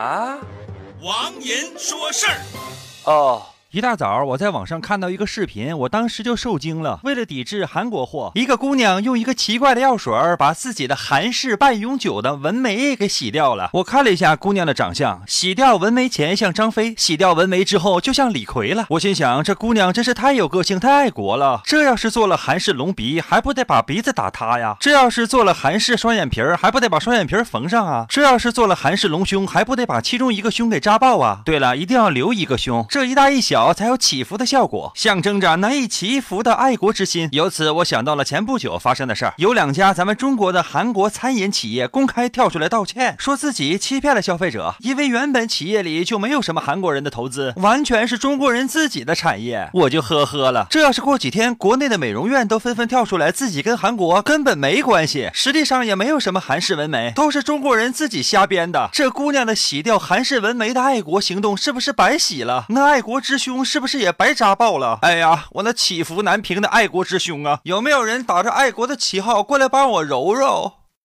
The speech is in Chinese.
啊，王银说事儿。哦。一大早，我在网上看到一个视频，我当时就受惊了。为了抵制韩国货，一个姑娘用一个奇怪的药水把自己的韩式半永久的纹眉给洗掉了。我看了一下姑娘的长相，洗掉纹眉前像张飞，洗掉纹眉之后就像李逵了。我心想，这姑娘真是太有个性，太爱国了。这要是做了韩式隆鼻，还不得把鼻子打塌呀？这要是做了韩式双眼皮儿，还不得把双眼皮儿缝上啊？这要是做了韩式隆胸，还不得把其中一个胸给扎爆啊？对了，一定要留一个胸，这一大一小。才有起伏的效果，象征着难以祈福的爱国之心。由此，我想到了前不久发生的事儿，有两家咱们中国的韩国餐饮企业公开跳出来道歉，说自己欺骗了消费者，因为原本企业里就没有什么韩国人的投资，完全是中国人自己的产业。我就呵呵了，这要是过几天，国内的美容院都纷纷跳出来，自己跟韩国根本没关系，实际上也没有什么韩式纹眉，都是中国人自己瞎编的。这姑娘的洗掉韩式纹眉的爱国行动，是不是白洗了？那爱国之胸是不是？是也白扎爆了！哎呀，我那起伏难平的爱国之胸啊，有没有人打着爱国的旗号过来帮我揉揉？